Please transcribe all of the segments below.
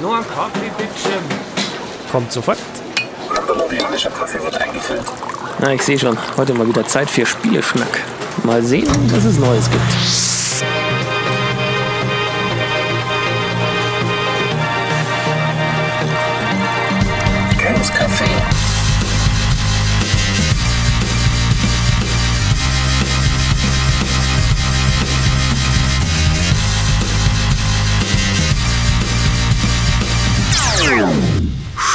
Nur ein Kaffee, bitteschön. Kommt sofort. Kolumbianischer Kaffee wird eingefüllt. Na, ich sehe schon. Heute mal wieder Zeit für Spieleschnack. Mal sehen, was es Neues gibt.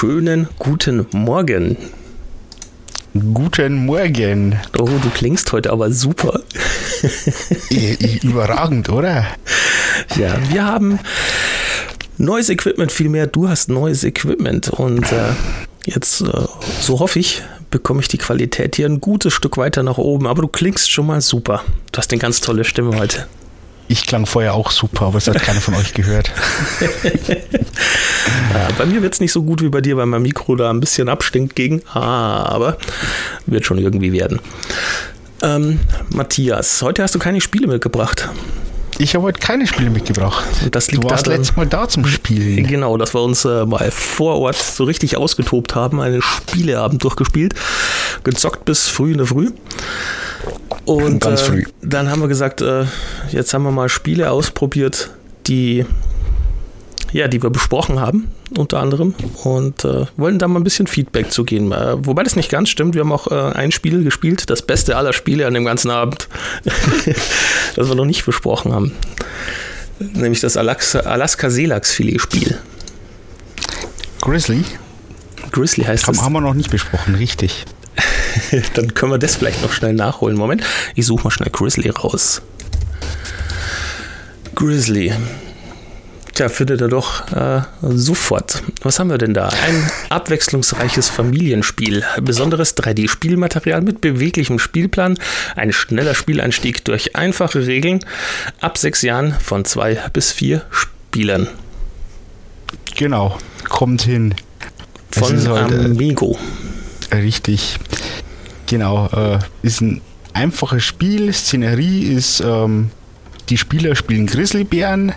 Schönen guten Morgen. Guten Morgen. Oh, du klingst heute aber super. Überragend, oder? Ja, wir haben neues Equipment, vielmehr du hast neues Equipment und äh, jetzt, äh, so hoffe ich, bekomme ich die Qualität hier ein gutes Stück weiter nach oben, aber du klingst schon mal super. Du hast eine ganz tolle Stimme heute. Ich klang vorher auch super, aber es hat keiner von euch gehört. Ja, bei mir wird es nicht so gut wie bei dir, weil mein Mikro da ein bisschen abstinkt gegen, aber wird schon irgendwie werden. Ähm, Matthias, heute hast du keine Spiele mitgebracht. Ich habe heute keine Spiele mitgebracht. Das Du liegt warst daran- letztes Mal da zum Spielen. Genau, dass wir uns äh, mal vor Ort so richtig ausgetobt haben, einen Spieleabend durchgespielt, gezockt bis früh in der Früh. Und Ganz äh, früh. dann haben wir gesagt, äh, jetzt haben wir mal Spiele ausprobiert, die ja, die wir besprochen haben, unter anderem, und äh, wollen da mal ein bisschen Feedback zu geben. Äh, wobei das nicht ganz stimmt, wir haben auch äh, ein Spiel gespielt, das beste aller Spiele an dem ganzen Abend, das wir noch nicht besprochen haben. Nämlich das Alaska, Alaska Seelachs-Filet-Spiel. Grizzly Grizzly heißt haben, es. haben wir noch nicht besprochen, richtig. Dann können wir das vielleicht noch schnell nachholen. Moment, ich suche mal schnell Grizzly raus. Grizzly. Tja, findet er doch äh, sofort. Was haben wir denn da? Ein abwechslungsreiches Familienspiel. Besonderes 3D-Spielmaterial mit beweglichem Spielplan. Ein schneller Spieleinstieg durch einfache Regeln. Ab sechs Jahren von zwei bis vier Spielern. Genau, kommt hin. Von Amigo. Richtig. Genau, äh, ist ein einfaches Spiel. Szenerie ist, ähm, die Spieler spielen Grizzlybären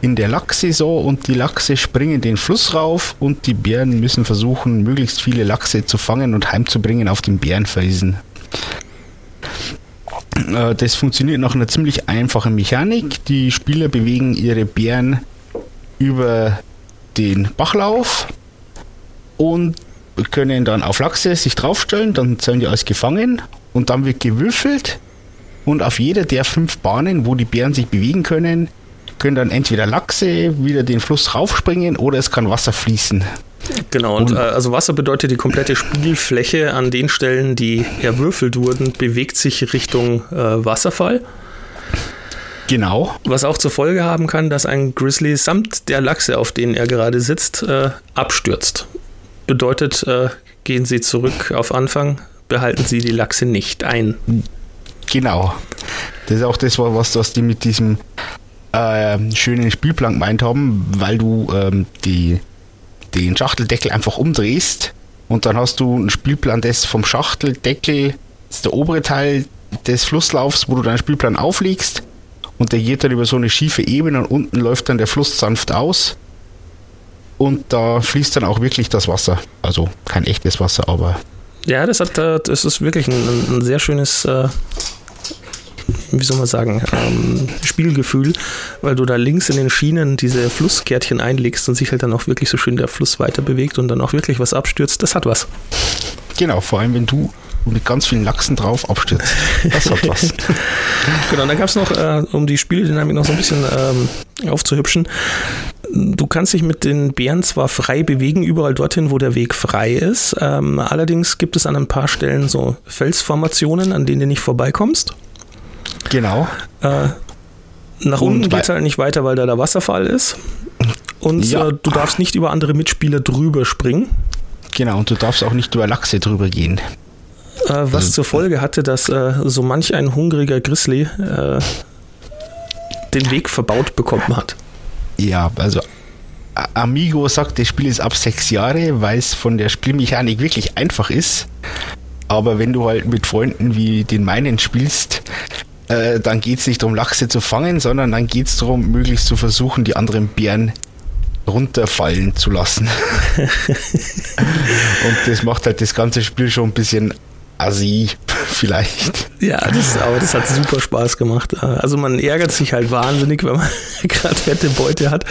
in der Lachssaison und die Lachse springen den Fluss rauf und die Bären müssen versuchen, möglichst viele Lachse zu fangen und heimzubringen auf den Bärenfelsen. Äh, Das funktioniert nach einer ziemlich einfachen Mechanik. Die Spieler bewegen ihre Bären über den Bachlauf und können dann auf Lachse sich draufstellen, dann zählen die als gefangen und dann wird gewürfelt und auf jeder der fünf Bahnen, wo die Bären sich bewegen können, können dann entweder Lachse wieder den Fluss raufspringen oder es kann Wasser fließen. Genau, und äh, also Wasser bedeutet die komplette Spielfläche an den Stellen, die erwürfelt wurden, bewegt sich Richtung äh, Wasserfall. Genau, Was auch zur Folge haben kann, dass ein Grizzly samt der Lachse, auf denen er gerade sitzt, äh, abstürzt. Bedeutet, äh, gehen Sie zurück auf Anfang, behalten Sie die Lachse nicht ein. genau. Das ist auch das, was, was die mit diesem ähm, schönen Spielplan gemeint haben, weil du ähm, die, den Schachteldeckel einfach umdrehst und dann hast du einen Spielplan, das vom Schachteldeckel, das ist der obere Teil des Flusslaufs, wo du deinen Spielplan auflegst und der geht dann über so eine schiefe Ebene und unten läuft dann der Fluss sanft aus und da fließt dann auch wirklich das Wasser. Also kein echtes Wasser, aber Ja, das hat, äh, das ist wirklich ein, ein sehr schönes, äh, wie soll man sagen, ähm, Spielgefühl, weil du da links in den Schienen diese Flusskärtchen einlegst und sich halt dann auch wirklich so schön der Fluss weiter bewegt und dann auch wirklich was abstürzt. Das hat was. genau, vor allem wenn du mit ganz vielen Lachsen drauf abstürzt. Das hat was. Genau, dann gab es noch, äh, um die Spieldynamik noch so ein bisschen ähm, aufzuhübschen, du kannst dich mit den Bären zwar frei bewegen, überall dorthin, wo der Weg frei ist. Ähm, allerdings gibt es an ein paar Stellen so Felsformationen, an denen du nicht vorbeikommst. Genau. Äh, nach Und unten geht es halt nicht weiter, weil da der Wasserfall ist. Und Ja. äh, du darfst nicht über andere Mitspieler drüber springen. Genau, und du darfst auch nicht über Lachse drüber gehen. Äh, was zur Folge hatte, dass äh, so manch ein hungriger Grizzly äh, den Weg verbaut bekommen hat. Ja, also Amigo sagt, das Spiel ist ab sechs Jahre, weil es von der Spielmechanik wirklich einfach ist. Aber wenn du halt mit Freunden wie den meinen spielst, äh, dann geht es nicht darum, Lachse zu fangen, sondern dann geht es darum, möglichst zu versuchen, die anderen Bären runterfallen zu lassen. Und das macht halt das ganze Spiel schon ein bisschen assi, vielleicht. Ja, das, aber das hat super Spaß gemacht. Also man ärgert sich halt wahnsinnig, wenn man gerade fette Beute hat.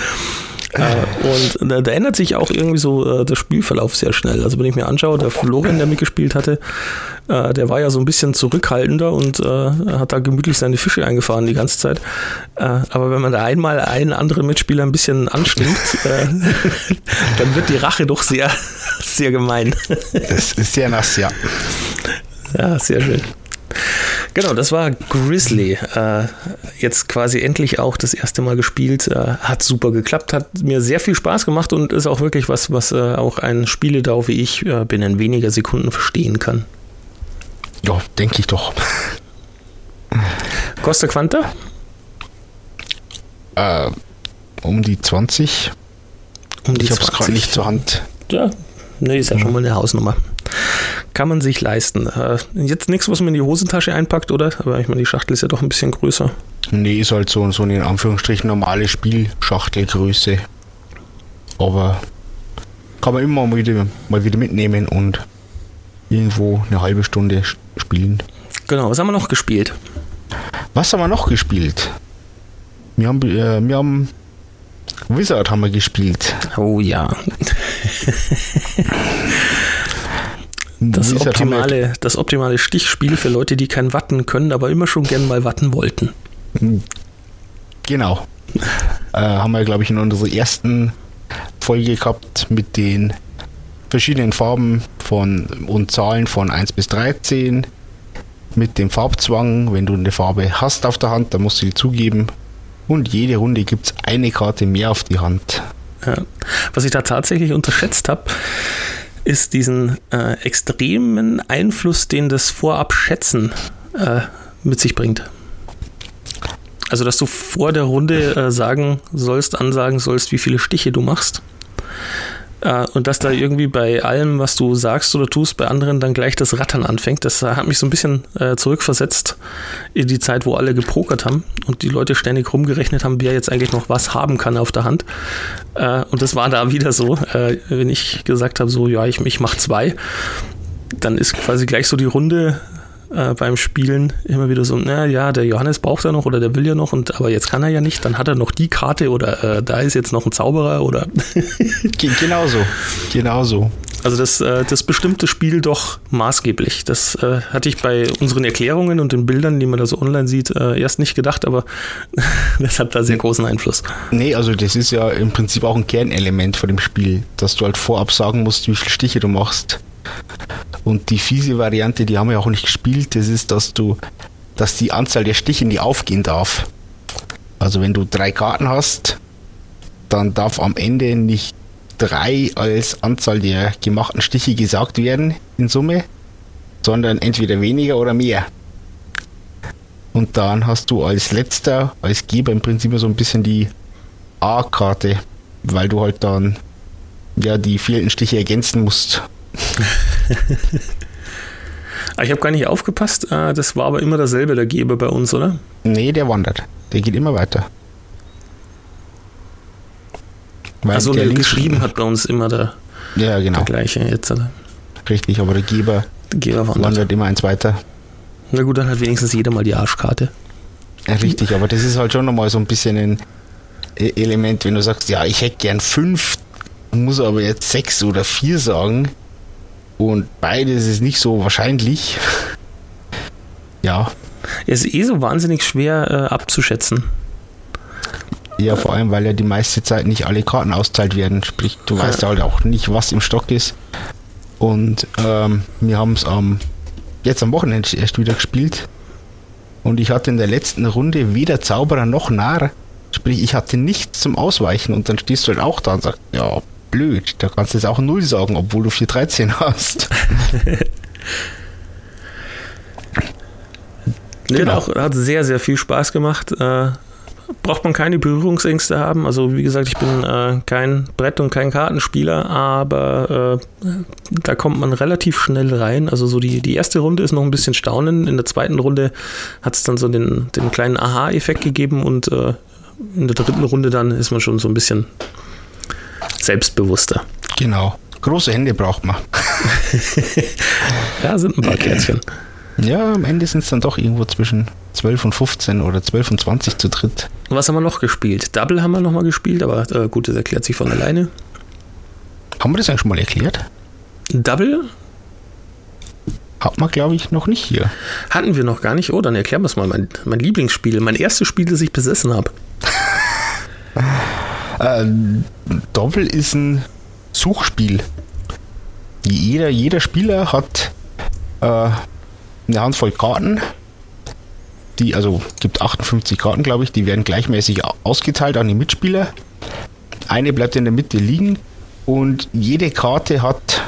Äh, und da, da, ändert sich auch irgendwie so äh, der Spielverlauf sehr schnell. Also wenn ich mir anschaue, der Florian, der mitgespielt hatte, äh, der war ja so ein bisschen zurückhaltender und hat da gemütlich seine Fische eingefahren die ganze Zeit. aber wenn man da einmal einen anderen Mitspieler ein bisschen anstimmt, dann wird die Rache doch sehr, sehr gemein. Es ist sehr nass, ja. Ja, sehr schön. Genau, das war Grizzly. Äh, jetzt quasi endlich auch das erste Mal gespielt. Äh, hat super geklappt, hat mir sehr viel Spaß gemacht und ist auch wirklich was, was äh, auch ein Spieledau wie ich äh, binnen weniger Sekunden verstehen kann. Ja, denke ich doch. Costa Quanta? Äh, um die 20. Um die ich habe es gerade nicht zur Hand. Ja, ne, ist ja schon mal eine Hausnummer kann man sich leisten. Äh, jetzt nichts, was man in die Hosentasche einpackt, oder? Aber ich meine, die Schachtel ist ja doch ein bisschen größer. Nee, ist halt so, so eine in Anführungsstrichen normale Spielschachtelgröße. Aber kann man immer mal wieder, mal wieder mitnehmen und irgendwo eine halbe Stunde spielen. Genau, was haben wir noch gespielt? Was haben wir noch gespielt? Wir haben, äh, wir haben Wizard haben wir gespielt. Oh ja. Das optimale, das optimale Stichspiel für Leute, die kein Watten können, aber immer schon gern mal Watten wollten. Genau. äh, haben wir, glaube ich, in unserer ersten Folge gehabt mit den verschiedenen Farben von und Zahlen von 1 bis 13. Mit dem Farbzwang, wenn du eine Farbe hast auf der Hand, dann musst du die zugeben. Und jede Runde gibt es eine Karte mehr auf die Hand. Ja. Was ich da tatsächlich unterschätzt habe, ist diesen äh, extremen Einfluss, den das Vorabschätzen äh, mit sich bringt. Also, dass du vor der Runde äh, sagen sollst, ansagen sollst, wie viele Stiche du machst. Äh, und dass da irgendwie bei allem, was du sagst oder tust, bei anderen dann gleich das Rattern anfängt. Das hat mich so ein bisschen äh, zurückversetzt in die Zeit, wo alle gepokert haben und die Leute ständig rumgerechnet haben, wer jetzt eigentlich noch was haben kann auf der Hand. Äh, und das war da wieder so, äh, wenn ich gesagt habe, so, ja, ich, ich mache zwei, dann ist quasi gleich so die Runde äh, beim Spielen immer wieder so, na ja, der Johannes braucht ja noch oder der will ja noch, und aber jetzt kann er ja nicht, dann hat er noch die Karte oder äh, da ist jetzt noch ein Zauberer oder. genauso, genauso. Also das, äh, das bestimmte Spiel doch maßgeblich. Das äh, hatte ich bei unseren Erklärungen und den Bildern, die man da so online sieht, äh, erst nicht gedacht, aber das hat da sehr großen Einfluss. Nee, also das ist ja im Prinzip auch ein Kernelement von dem Spiel, dass du halt vorab sagen musst, wie viele Stiche du machst. Und die fiese Variante, die haben wir auch nicht gespielt, das ist, dass du, dass die Anzahl der Stiche nie aufgehen darf. Also wenn du drei Karten hast, dann darf am Ende nicht drei als Anzahl der gemachten Stiche gesagt werden in Summe, sondern entweder weniger oder mehr. Und dann hast du als letzter, als Geber im Prinzip so ein bisschen die A-Karte, weil du halt dann ja die fehlenden Stiche ergänzen musst. Ich habe gar nicht aufgepasst. Äh, das war aber immer derselbe, der Geber bei uns, oder? Nee, der wandert. Der geht immer weiter. Weil also der geschrieben hat bei uns immer der, ja, genau. der gleiche jetzt. Oder? Richtig, aber der Geber, der Geber wandert. wandert immer eins weiter. Na gut, dann hat wenigstens jeder mal die Arschkarte. Ja, richtig, aber das ist halt schon nochmal so ein bisschen ein e- Element, wenn du sagst, ja, ich hätte gern fünf, muss aber jetzt sechs oder vier sagen, und beides ist nicht so wahrscheinlich. ja. Es ist eh so wahnsinnig schwer äh, abzuschätzen. Ja, vor allem, weil ja die meiste Zeit nicht alle Karten austeilt werden. Sprich, du ja. weißt halt auch nicht, was im Stock ist. Und ähm, wir haben es am jetzt am Wochenende erst wieder gespielt. Und ich hatte in der letzten Runde weder Zauberer noch Narr. Sprich, ich hatte nichts zum Ausweichen und dann stehst du halt auch da und sagst, ja, blöd. Da kannst du jetzt auch Null sagen, obwohl du 413 hast. genau. Auch, hat sehr, sehr viel Spaß gemacht. Äh, braucht man keine Berührungsängste haben. Also wie gesagt, ich bin äh, kein Brett- und kein Kartenspieler, aber äh, da kommt man relativ schnell rein. Also so die, die erste Runde ist noch ein bisschen staunen. In der zweiten Runde hat es dann so den, den kleinen Aha-Effekt gegeben und äh, in der dritten Runde dann ist man schon so ein bisschen selbstbewusster. Genau. Große Hände braucht man. Ja, sind ein paar Kärtchen. Ja, am Ende sind es dann doch irgendwo zwischen 12 und 15 oder 12 und 20 zu dritt. Was haben wir noch gespielt? Double haben wir nochmal gespielt, aber äh, gut, das erklärt sich von alleine. Haben wir das eigentlich schon mal erklärt? Double Hat man, glaube ich, noch nicht hier. hatten wir noch gar nicht. Oh, dann erklären wir es mal. Mein, mein Lieblingsspiel, mein erstes Spiel, das ich besessen habe. Ähm, Doppel ist ein Suchspiel. Jeder, jeder Spieler hat äh, eine Handvoll Karten. Die, also gibt 58 Karten, glaube ich, die werden gleichmäßig au- ausgeteilt an die Mitspieler. Eine bleibt in der Mitte liegen und jede Karte hat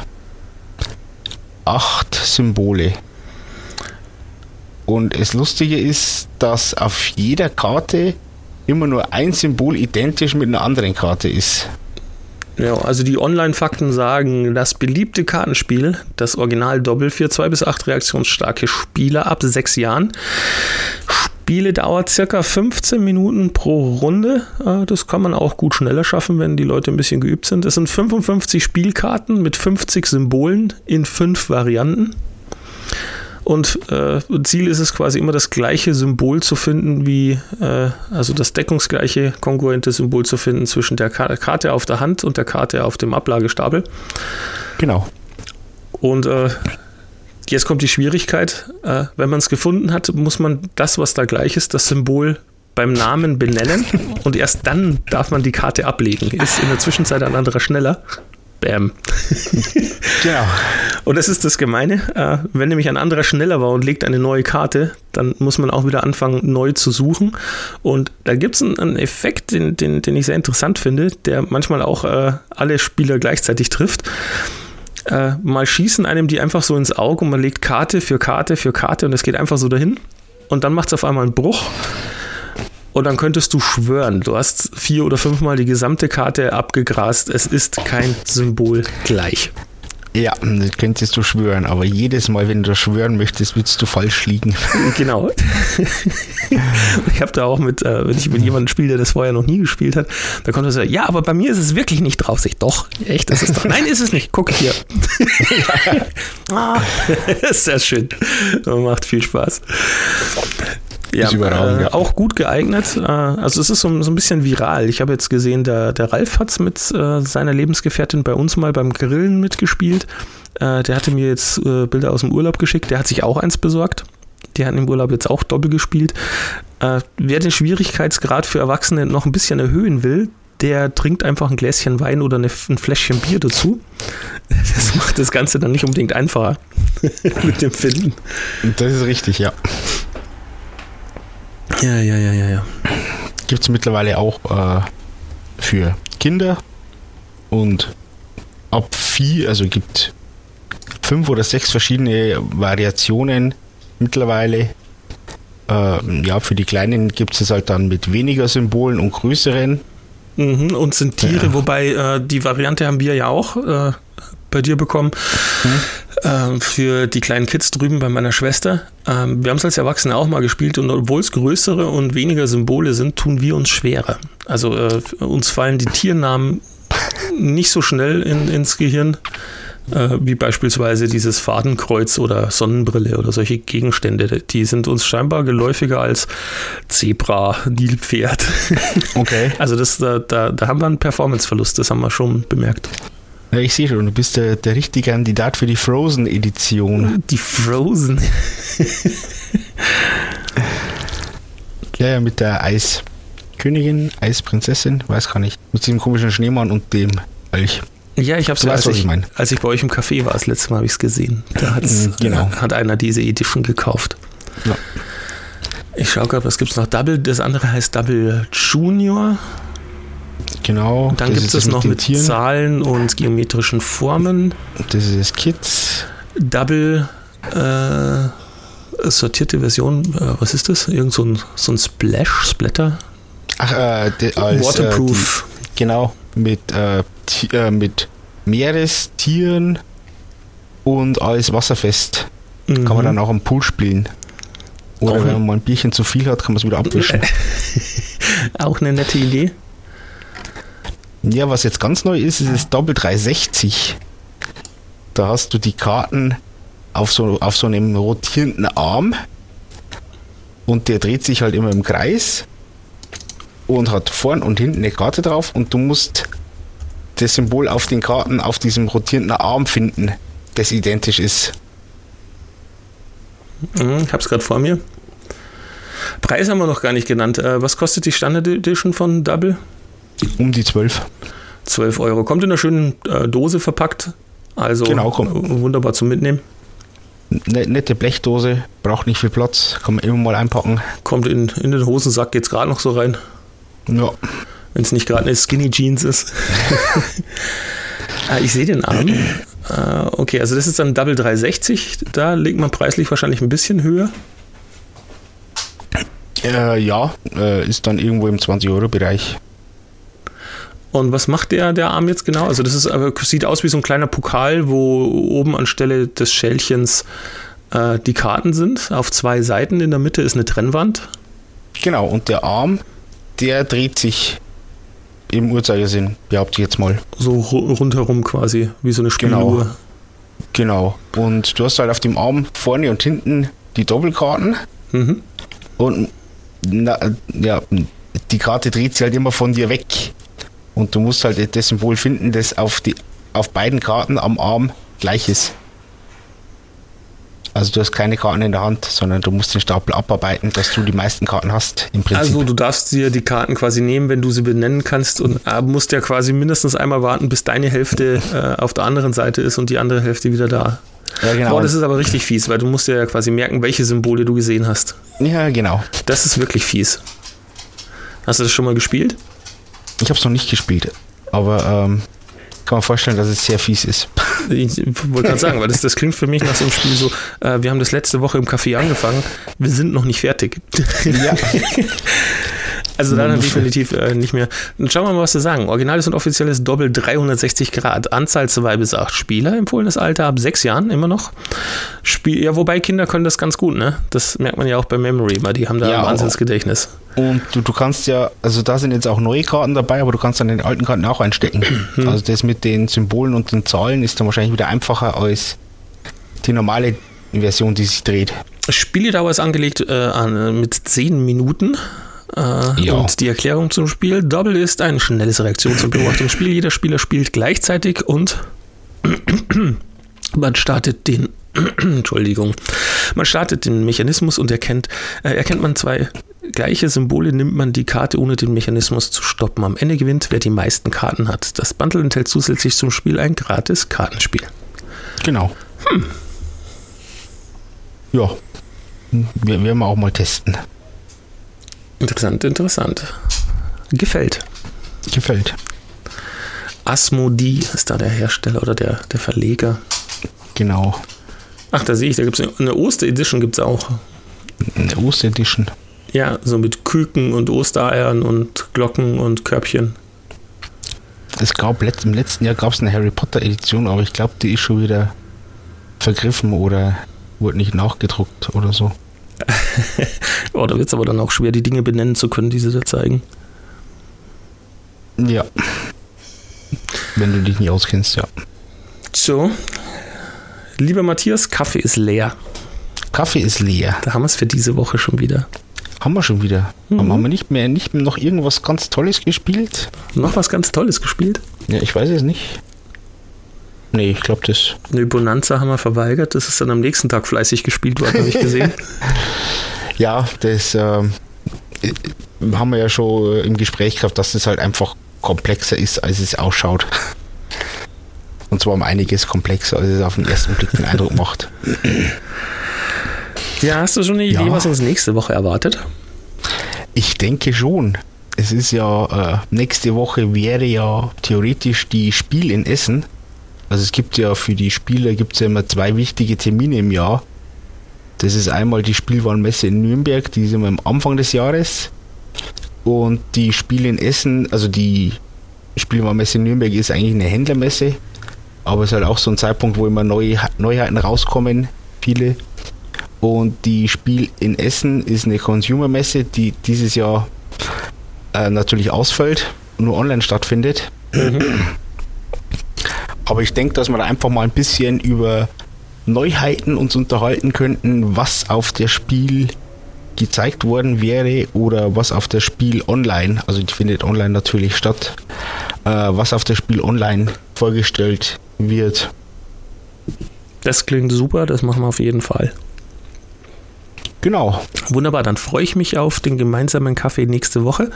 acht Symbole. Und das Lustige ist, dass auf jeder Karte immer nur ein Symbol identisch mit einer anderen Karte ist. Ja, also die Online-Fakten sagen, das beliebte Kartenspiel, das Original Doppel für zwei bis acht reaktionsstarke Spieler ab sechs Jahren. Spieledauer circa 15 Minuten pro Runde. Äh, Das kann man auch gut schneller schaffen, wenn die Leute ein bisschen geübt sind. Es sind 55 Spielkarten mit 50 Symbolen in fünf Varianten. Und äh, Ziel ist es quasi immer das gleiche Symbol zu finden, wie, äh, also das deckungsgleiche, kongruente Symbol zu finden zwischen der Ka Karte auf der Hand und der Karte auf dem Ablagestapel. Genau. Und äh, jetzt kommt die Schwierigkeit, äh, wenn man es gefunden hat, muss man das, was da gleich ist, das Symbol beim Namen benennen und erst dann darf man die Karte ablegen. Ist in der Zwischenzeit ein anderer schneller. Bam. Genau. Und das ist das Gemeine. Äh, wenn nämlich ein anderer schneller war und legt eine neue Karte, dann muss man auch wieder anfangen, neu zu suchen. Und da gibt es einen, einen Effekt, den, den, den ich sehr interessant finde, der manchmal auch äh, alle Spieler gleichzeitig trifft. Äh, mal schießen einem die einfach so ins Auge und man legt Karte für Karte für Karte und es geht einfach so dahin. Und dann macht es auf einmal einen Bruch. Und dann könntest du schwören, du hast vier oder fünfmal die gesamte Karte abgegrast. Es ist kein Symbol gleich. Ja, das könntest du schwören, aber jedes Mal, wenn du schwören möchtest, würdest du falsch liegen. Genau. ich habe da auch mit, äh, wenn ich mit jemandem spiele, der das vorher noch nie gespielt hat, da kommt er so, ja, aber bei mir ist es wirklich nicht drauf. Sich doch, echt, das ist doch. Nein, ist es nicht. Guck hier. ah, sehr schön. Macht viel Spaß. Ja, Ist überragend, äh, auch gut geeignet. Äh, also es ist so, so ein bisschen viral. Ich habe jetzt gesehen, der, der Ralf hat es mit äh, seiner Lebensgefährtin bei uns mal beim Grillen mitgespielt. Äh, der hatte mir jetzt äh, Bilder aus dem Urlaub geschickt. Der hat sich auch eins besorgt. Die hatten im Urlaub jetzt auch doppelt gespielt. Wer den Schwierigkeitsgrad für Erwachsene noch ein bisschen erhöhen will, der trinkt einfach ein Gläschen Wein oder eine, ein Fläschchen Bier dazu. Das macht das Ganze dann nicht unbedingt einfacher mit dem Finden. Das ist richtig, ja. Ja, ja, ja, ja, ja. Gibt es mittlerweile auch äh, für Kinder und ab vier, also gibt fünf oder sechs verschiedene Variationen mittlerweile. Äh, ja, für die Kleinen gibt es es halt dann mit weniger Symbolen und größeren. Mhm, und sind Tiere, Ja. wobei äh, die Variante haben wir ja auch äh, bei dir bekommen. Ähm, für die kleinen Kids drüben bei meiner Schwester. Ähm, wir haben es als Erwachsene auch mal gespielt und obwohl es größere und weniger Symbole sind, tun wir uns schwerer. Also äh, uns fallen die Tiernamen nicht so schnell in, ins Gehirn, äh, wie beispielsweise dieses Fadenkreuz oder Sonnenbrille oder solche Gegenstände. Die sind uns scheinbar geläufiger als Zebra, Nilpferd. Okay. Also das, da, da, da haben wir einen Performanceverlust, das haben wir schon bemerkt. Ja, ich sehe schon, du bist der, der richtige Kandidat für die Frozen-Edition. Die Frozen. Ja, ja, mit der Eiskönigin, Eisprinzessin, weiß gar nicht. Mit diesem komischen Schneemann und dem Elch. Ja, ich habe es als, was ich, meine. als ich bei euch im Café war, das letzte Mal habe ich es gesehen. Da hat's, Mm, genau. äh, hat einer diese Edition gekauft. Ja. Ich schaue gerade, was gibt es noch? Double, das andere heißt Double Junior. Genau. Dann das gibt es noch mit Tieren. Zahlen und geometrischen Formen. Das ist das Kids. Double äh, sortierte Version, äh, was ist das? Irgend so ein, so ein Splash, Splatter? Ach, äh, die, als, Waterproof. Äh, die, genau, mit, äh, äh, mit Meerestieren und alles wasserfest. Kann man Mhm. dann auch am Pool spielen. Oder Auch wenn man mal ein Bierchen zu viel hat, kann man es wieder abwischen. Auch eine nette Idee. Ja, was jetzt ganz neu ist, ist das Double 360. Da hast du die Karten auf so, auf so einem rotierenden Arm und der dreht sich halt immer im Kreis und hat vorn und hinten eine Karte drauf und du musst das Symbol auf den Karten auf diesem rotierenden Arm finden, das identisch ist. Mhm, ich hab's gerade vor mir. Preis haben wir noch gar nicht genannt. Äh, was kostet die Standard Edition von Double? Um die 12. 12 Euro. Kommt in einer schönen äh, Dose verpackt. Also Genau, wunderbar zum Mitnehmen. Ne, nette Blechdose, braucht nicht viel Platz, kann man immer mal einpacken. Kommt in, in den Hosensack, geht's gerade noch so rein. Ja, Wenn es nicht gerade eine Skinny Jeans ist. ah, ich sehe den Arm. Ah, okay, also das ist dann Double 360. Da legt man preislich wahrscheinlich ein bisschen höher. äh, ja äh, ist dann irgendwo im 20-Euro-Bereich. Und was macht der, der Arm jetzt genau? Also das ist, aber sieht aus wie so ein kleiner Pokal, wo oben anstelle des Schälchens äh, die Karten sind. Auf zwei Seiten in der Mitte ist eine Trennwand. Genau, und der Arm, der dreht sich im Uhrzeigersinn, behaupte ich jetzt mal. So ru- rundherum quasi, wie so eine Genau. Spieluhr. Genau. Und du hast halt auf dem Arm vorne und hinten die Doppelkarten Mhm. und na, ja, die Karte dreht sich halt immer von dir weg. Und du musst halt das Symbol finden, das auf, die, auf beiden Karten am Arm gleich ist. Also du hast keine Karten in der Hand, sondern du musst den Stapel abarbeiten, dass du die meisten Karten hast im Prinzip. Also du darfst dir die Karten quasi nehmen, wenn du sie benennen kannst und äh, musst ja quasi mindestens einmal warten, bis deine Hälfte äh, auf der anderen Seite ist und die andere Hälfte wieder da. ja, genau. Boah, das ist aber richtig fies, weil du musst ja quasi merken, welche Symbole du gesehen hast. ja, genau. Das ist wirklich fies. Hast du das schon mal gespielt? Ich habe es noch nicht gespielt, aber ähm, kann man vorstellen, dass es sehr fies ist. Ich wollte gerade sagen, weil das, das klingt für mich nach so einem Spiel so, äh, wir haben das letzte Woche im Café angefangen, wir sind noch nicht fertig. ja. Also dann definitiv äh, nicht mehr. Dann schauen wir mal, was sie sagen. Originales und offizielles Doppel 360 Grad. Anzahl 2 bis 8 Spieler. Empfohlenes Alter ab 6 Jahren immer noch. Spiel, ja, wobei Kinder können das ganz gut, ne? Das merkt man ja auch bei Memory, weil die haben da Ja, ein Wahnsinnsgedächtnis. Und du, du kannst ja, also da sind jetzt auch neue Karten dabei, aber du kannst dann den alten Karten auch einstecken. Also das mit den Symbolen und den Zahlen ist dann wahrscheinlich wieder einfacher als die normale Version, die sich dreht. Spieledauer ist angelegt äh, an, mit 10 Minuten. Äh, Ja. Und die Erklärung zum Spiel: Double ist ein schnelles Reaktions- und Beobachtungsspiel. Jeder Spieler spielt gleichzeitig und man startet den. Entschuldigung. Man startet den Mechanismus und erkennt, äh, erkennt man zwei gleiche Symbole, nimmt man die Karte, ohne den Mechanismus zu stoppen. Am Ende gewinnt, wer die meisten Karten hat. Das Bundle enthält zusätzlich zum Spiel ein gratis Kartenspiel. Genau. Ja. Wir werden wir auch mal testen. Interessant, interessant. Gefällt. Gefällt. Asmodee ist da der Hersteller oder der, der Verleger. Genau. Ach, da sehe ich, da gibt es eine Oster-Edition gibt es auch. Eine Osteredition. Ja, so mit Küken und Ostereiern und Glocken und Körbchen. Es gab letzt, im letzten Jahr gab es eine Harry Potter Edition, aber ich glaube, die ist schon wieder vergriffen oder wurde nicht nachgedruckt oder so. Oh, da wird es aber dann auch schwer, die Dinge benennen zu können, die sie da zeigen. Ja. Wenn du dich nicht auskennst, ja. So. Lieber Matthias, Kaffee ist leer. Kaffee ist leer. Da haben wir es für diese Woche schon wieder. Haben wir schon wieder. Aber haben wir nicht mehr, nicht mehr noch irgendwas ganz Tolles gespielt? Noch was ganz Tolles gespielt? Ja, ich weiß es nicht. Nee, ich glaube das. Eine Bonanza haben wir verweigert. Das ist dann am nächsten Tag fleißig gespielt worden, habe ich gesehen. Ja, das ähm, äh, haben wir ja schon im Gespräch gehabt, dass das halt einfach komplexer ist, als es ausschaut. Und zwar um einiges komplexer, als es auf den ersten Blick den Eindruck macht. ja, hast du schon eine Idee, Ja. was uns nächste Woche erwartet? Ich denke schon. Es ist ja, äh, nächste Woche wäre ja theoretisch die Spiel in Essen. Also es gibt ja für die Spieler gibt es ja immer zwei wichtige Termine im Jahr. Das ist einmal die Spielwarenmesse in Nürnberg, die ist immer am Anfang des Jahres. Und die Spiele in Essen, also die Spielwarenmesse in Nürnberg ist eigentlich eine Händlermesse. Aber es ist halt auch so ein Zeitpunkt, wo immer neue Neuheiten rauskommen, viele. Und die Spiel in Essen ist eine Consumer-Messe, die dieses Jahr äh, natürlich ausfällt und nur online stattfindet. Aber ich denke, dass wir da einfach mal ein bisschen über Neuheiten uns unterhalten könnten, was auf der Spiel gezeigt worden wäre oder was auf der Spiel online, also die findet online natürlich statt, äh, was auf der Spiel online vorgestellt wird. Das klingt super, das machen wir auf jeden Fall. Genau. Wunderbar, dann freue ich mich auf den gemeinsamen Kaffee nächste Woche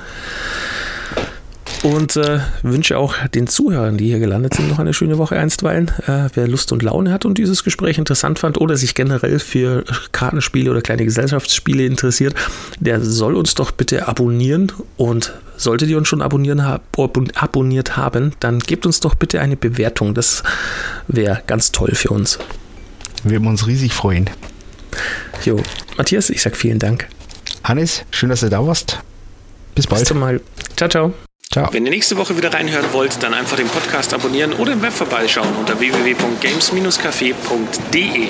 und äh, wünsche auch den Zuhörern, die hier gelandet sind, noch eine schöne Woche einstweilen. Äh, wer Lust und Laune hat und dieses Gespräch interessant fand oder sich generell für Kartenspiele oder kleine Gesellschaftsspiele interessiert, der soll uns doch bitte abonnieren und solltet ihr uns schon abonnieren, abonniert haben, dann gebt uns doch bitte eine Bewertung. Das wäre ganz toll für uns. Wir würden uns riesig freuen. Jo, Matthias, ich sag vielen Dank. Hannes, schön, dass du da warst. Bis bald. Bis zum Mal. Ciao, ciao. Ciao. Wenn ihr nächste Woche wieder reinhören wollt, dann einfach den Podcast abonnieren oder im Web vorbeischauen unter www.games-café.de.